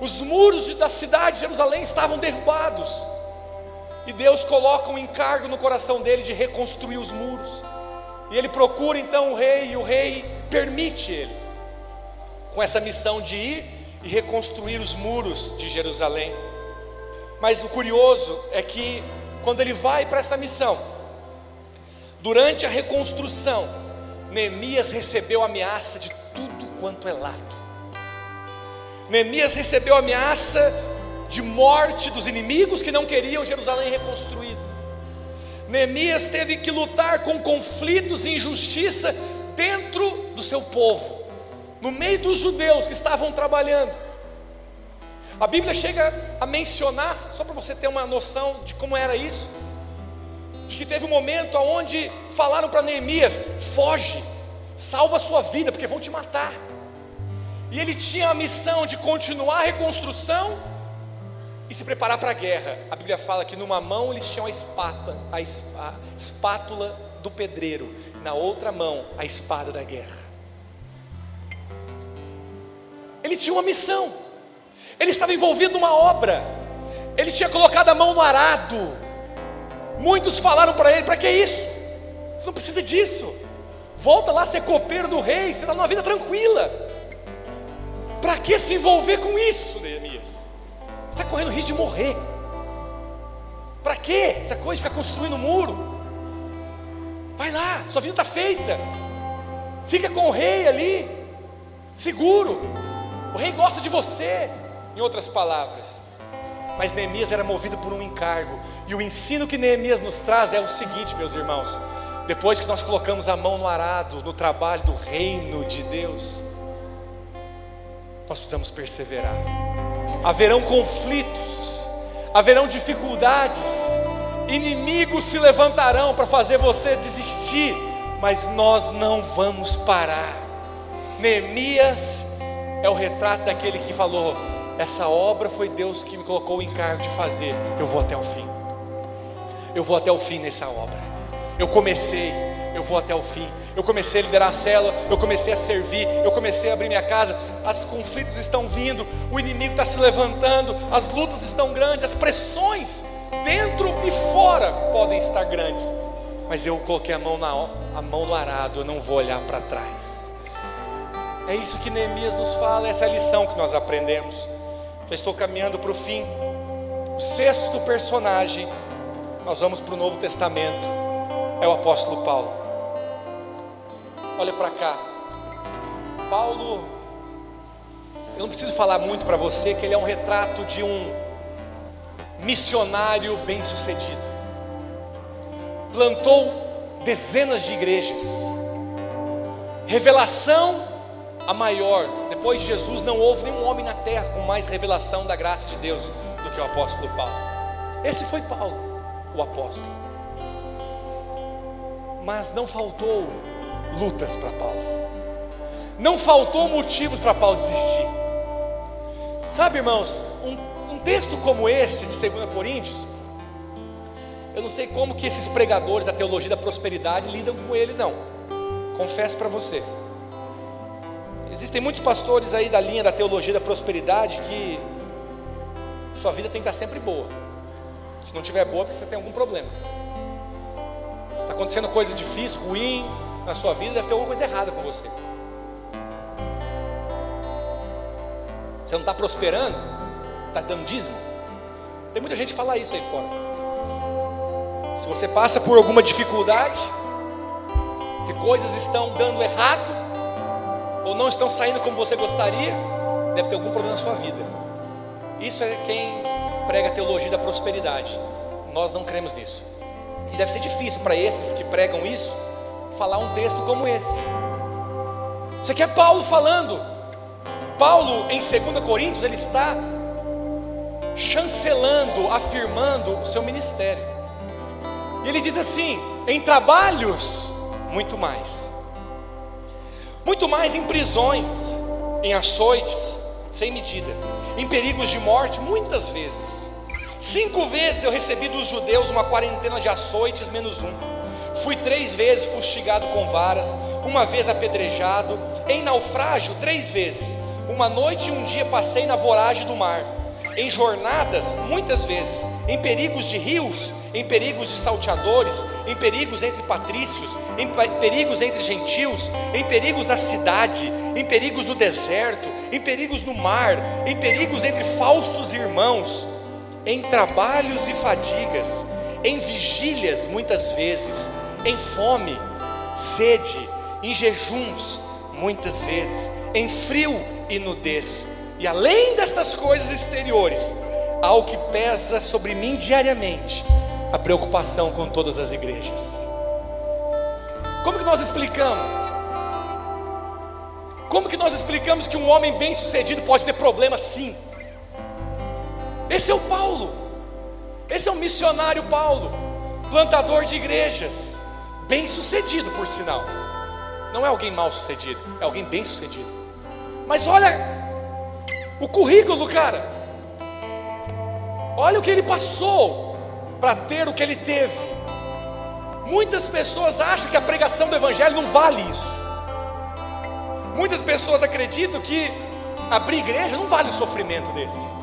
os muros da cidade de Jerusalém estavam derrubados, e Deus coloca um encargo no coração dele de reconstruir os muros. E ele procura então o rei, e o rei permite ele, com essa missão de ir e reconstruir os muros de Jerusalém. Mas o curioso é que, quando ele vai para essa missão, durante a reconstrução, Neemias recebeu ameaça de tudo quanto é lado. Neemias recebeu ameaça de morte dos inimigos que não queriam Jerusalém reconstruída. Neemias teve que lutar com conflitos e injustiça dentro do seu povo no meio dos judeus que estavam trabalhando. A Bíblia chega a mencionar, só para você ter uma noção de como era isso, de que teve um momento onde falaram para Neemias: foge, salva a sua vida, porque vão te matar. E ele tinha a missão de continuar a reconstrução e se preparar para a guerra. A Bíblia fala que numa mão eles tinham a espátula, a espátula do pedreiro, na outra mão a espada da guerra. Ele tinha uma missão, ele estava envolvido numa obra, ele tinha colocado a mão no arado. Muitos falaram para ele: para que isso? Você não precisa disso. Volta lá ser copeiro do rei, você está numa vida tranquila. Para que se envolver com isso, Neemias? Você está correndo risco de morrer. Para que essa coisa de ficar construindo um muro? Vai lá, sua vida está feita. Fica com o rei ali, seguro. O rei gosta de você, em outras palavras. Mas Neemias era movido por um encargo. E o ensino que Neemias nos traz é o seguinte, meus irmãos: depois que nós colocamos a mão no arado, no trabalho do reino de Deus, nós precisamos perseverar. Haverão conflitos, haverão dificuldades, inimigos se levantarão para fazer você desistir, mas nós não vamos parar. Neemias é o retrato daquele que falou: essa obra foi Deus que me colocou o encargo de fazer, eu vou até o fim. Eu vou até o fim nessa obra. Eu comecei, eu vou até o fim. Eu comecei a liderar a célula, eu comecei a servir, eu comecei a abrir minha casa. As conflitos estão vindo, o inimigo está se levantando, as lutas estão grandes, as pressões dentro e fora podem estar grandes. Mas eu coloquei a mão, na, a mão no arado, eu não vou olhar para trás. É isso que Neemias nos fala, essa é a lição que nós aprendemos. Já estou caminhando para o fim. O sexto personagem, nós vamos para o Novo Testamento é o apóstolo Paulo. Olha para cá. Paulo, eu não preciso falar muito para você que ele é um retrato de um missionário bem-sucedido. Plantou dezenas de igrejas. Revelação a maior. Depois de Jesus não houve nenhum homem na terra com mais revelação da graça de Deus do que o apóstolo Paulo. Esse foi Paulo, o apóstolo mas não faltou lutas para Paulo, não faltou motivos para Paulo desistir. Sabe, irmãos, um, um texto como esse de 2 Coríntios, eu não sei como que esses pregadores da teologia da prosperidade lidam com ele, não. Confesso para você. Existem muitos pastores aí da linha da teologia da prosperidade que sua vida tem que estar sempre boa. Se não tiver boa, é porque você tem algum problema está acontecendo coisa difícil, ruim na sua vida, deve ter alguma coisa errada com você. Você não está prosperando, está dando dízimo. Tem muita gente que fala isso aí fora. Se você passa por alguma dificuldade, se coisas estão dando errado, ou não estão saindo como você gostaria, deve ter algum problema na sua vida. Isso é quem prega a teologia da prosperidade. Nós não cremos nisso. E deve ser difícil para esses que pregam isso falar um texto como esse. Isso aqui é Paulo falando. Paulo, em 2 Coríntios, ele está chancelando, afirmando o seu ministério. E ele diz assim: em trabalhos, muito mais. Muito mais em prisões, em açoites, sem medida, em perigos de morte, muitas vezes Cinco vezes eu recebi dos judeus uma quarentena de açoites menos um. Fui três vezes fustigado com varas, uma vez apedrejado, em naufrágio três vezes. Uma noite e um dia passei na voragem do mar. Em jornadas, muitas vezes, em perigos de rios, em perigos de salteadores, em perigos entre patrícios, em perigos entre gentios, em perigos na cidade, em perigos no deserto, em perigos no mar, em perigos entre falsos irmãos em trabalhos e fadigas, em vigílias muitas vezes, em fome, sede, em jejuns muitas vezes, em frio e nudez. E além destas coisas exteriores, há o que pesa sobre mim diariamente, a preocupação com todas as igrejas. Como que nós explicamos? Como que nós explicamos que um homem bem-sucedido pode ter problemas sim? Esse é o Paulo. Esse é o missionário Paulo, plantador de igrejas, bem sucedido por sinal. Não é alguém mal sucedido, é alguém bem sucedido. Mas olha o currículo do cara. Olha o que ele passou para ter o que ele teve. Muitas pessoas acham que a pregação do Evangelho não vale isso. Muitas pessoas acreditam que abrir igreja não vale o sofrimento desse.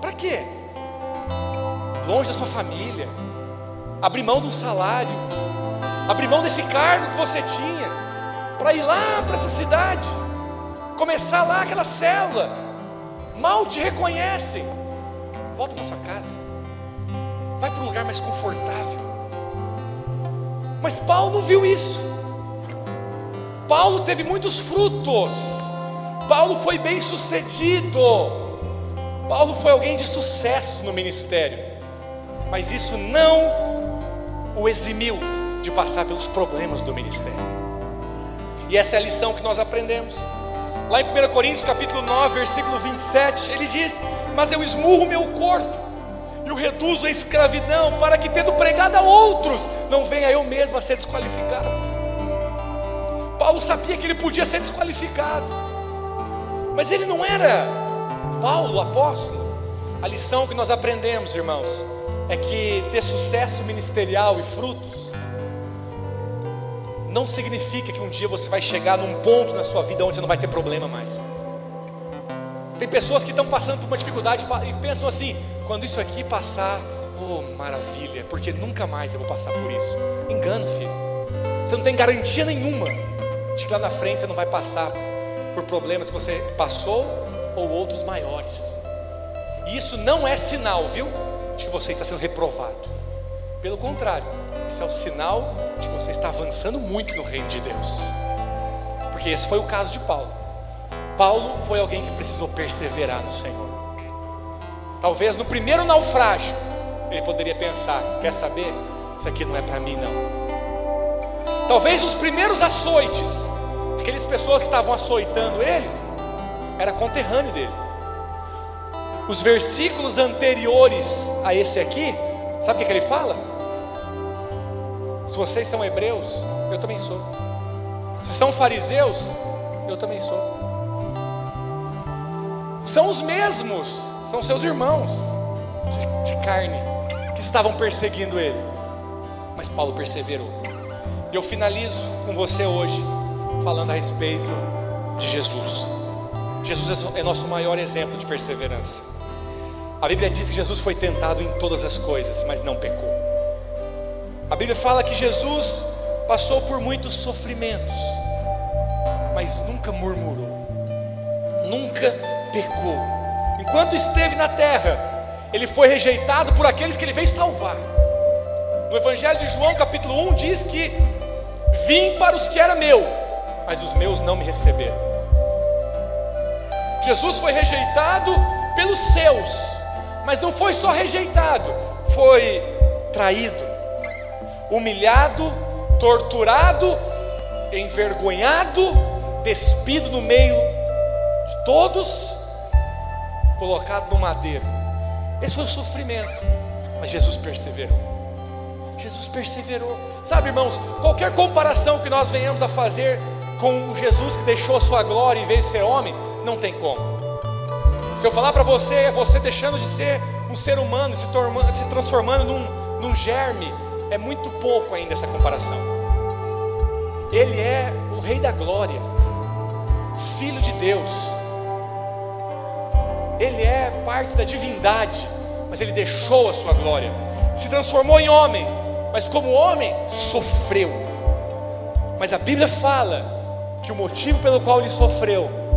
Para quê? Longe da sua família, abrir mão de um salário, abrir mão desse cargo que você tinha, para ir lá para essa cidade, começar lá aquela célula. Mal te reconhecem. Volta para sua casa. Vai para um lugar mais confortável. Mas Paulo não viu isso. Paulo teve muitos frutos. Paulo foi bem sucedido. Paulo foi alguém de sucesso no ministério. Mas isso não o eximiu de passar pelos problemas do ministério. E essa é a lição que nós aprendemos. Lá em 1 Coríntios capítulo 9, versículo 27, ele diz: Mas eu esmurro meu corpo e o reduzo à escravidão, para que tendo pregado a outros, não venha eu mesmo a ser desqualificado. Paulo sabia que ele podia ser desqualificado, mas ele não era Paulo, apóstolo. A lição que nós aprendemos, irmãos, é que ter sucesso ministerial e frutos não significa que um dia você vai chegar num ponto na sua vida onde você não vai ter problema mais. Tem pessoas que estão passando por uma dificuldade e pensam assim: quando isso aqui passar, oh maravilha, porque nunca mais eu vou passar por isso. Engano, filho. Você não tem garantia nenhuma de que lá na frente você não vai passar por problemas que você passou ou outros maiores. E isso não é sinal, viu? de que você está sendo reprovado. Pelo contrário, isso é o sinal de que você está avançando muito no reino de Deus. Porque esse foi o caso de Paulo. Paulo foi alguém que precisou perseverar no Senhor. Talvez no primeiro naufrágio, ele poderia pensar: quer saber? Isso aqui não é para mim, não. Talvez os primeiros açoites, aquelas pessoas que estavam açoitando eles, era conterrâneo dele os versículos anteriores a esse aqui, sabe o que, ele fala? Se vocês são hebreus, eu também sou. Se são fariseus, eu também sou. São os mesmos, são seus irmãos de, de carne que estavam perseguindo ele. Mas Paulo perseverou. E eu finalizo com você hoje falando a respeito de Jesus. Jesus é nosso maior exemplo de perseverança. A Bíblia diz que Jesus foi tentado em todas as coisas, mas não pecou. A Bíblia fala que Jesus passou por muitos sofrimentos, mas nunca murmurou, nunca pecou. Enquanto esteve na terra, ele foi rejeitado por aqueles que ele veio salvar. No Evangelho de João, capítulo 1, diz que vim para os que era meu, mas os meus não me receberam. Jesus foi rejeitado pelos seus, mas não foi só rejeitado, foi traído, humilhado, torturado, envergonhado, despido no meio de todos, colocado no madeiro. Esse foi o sofrimento, mas Jesus perseverou. Jesus perseverou. Sabe, irmãos, qualquer comparação que nós venhamos a fazer com o Jesus que deixou a sua glória vez de ser homem, não tem como. Se eu falar para você, é você deixando de ser um ser humano, se, se transformando num, num germe, é muito pouco ainda essa comparação. Ele é o Rei da Glória, Filho de Deus. Ele é parte da divindade, mas ele deixou a sua glória, se transformou em homem, mas como homem sofreu. Mas a Bíblia fala que o motivo pelo qual ele sofreu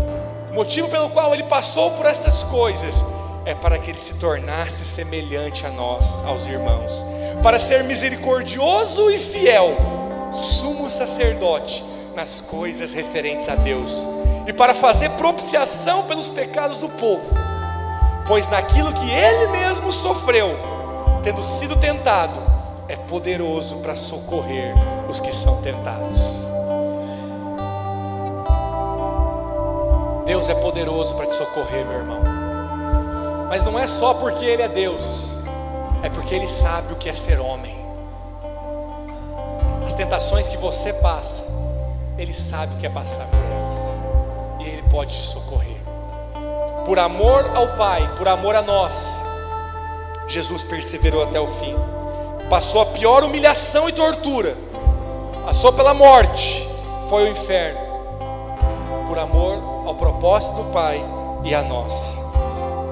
o motivo pelo qual ele passou por estas coisas é para que ele se tornasse semelhante a nós, aos irmãos, para ser misericordioso e fiel, sumo sacerdote nas coisas referentes a Deus, e para fazer propiciação pelos pecados do povo, pois naquilo que ele mesmo sofreu, tendo sido tentado, é poderoso para socorrer os que são tentados. Deus é poderoso para te socorrer, meu irmão. Mas não é só porque Ele é Deus, é porque Ele sabe o que é ser homem. As tentações que você passa, Ele sabe o que é passar por elas, e Ele pode te socorrer. Por amor ao Pai, por amor a nós, Jesus perseverou até o fim, passou a pior humilhação e tortura, passou pela morte, foi o inferno, por amor ao propósito do Pai e a nós.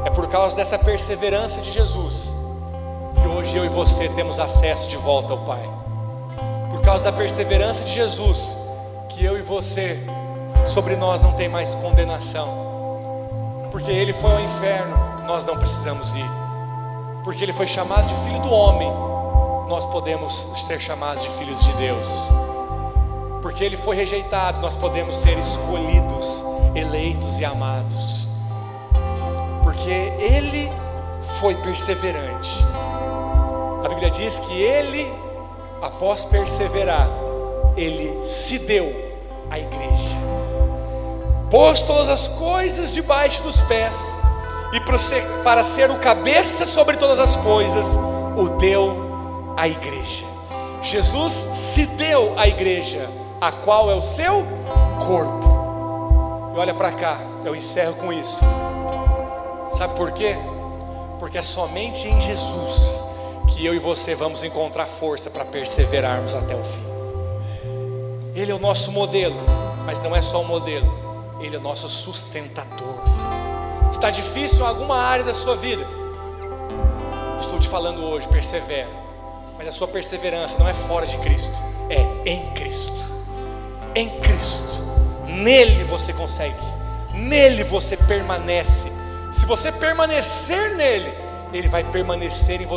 É por causa dessa perseverança de Jesus que hoje eu e você temos acesso de volta ao Pai. Por causa da perseverança de Jesus, que eu e você, sobre nós não tem mais condenação. Porque ele foi ao inferno, nós não precisamos ir. Porque ele foi chamado de filho do homem, nós podemos ser chamados de filhos de Deus. Porque ele foi rejeitado, nós podemos ser escolhidos, eleitos e amados. Porque ele foi perseverante. A Bíblia diz que ele, após perseverar, ele se deu à igreja. Pôs todas as coisas debaixo dos pés, e para ser o cabeça sobre todas as coisas, o deu à igreja. Jesus se deu à igreja, a qual é o seu corpo. E olha para cá, eu encerro com isso. Sabe por quê? Porque é somente em Jesus que eu e você vamos encontrar força para perseverarmos até o fim. Ele é o nosso modelo, mas não é só o modelo, ele é o nosso sustentador. Está difícil em alguma área da sua vida, estou te falando hoje, persevera, mas a sua perseverança não é fora de Cristo, é em Cristo. Em Cristo, nele você consegue, nele você permanece. Se você permanecer nele, ele vai permanecer em você.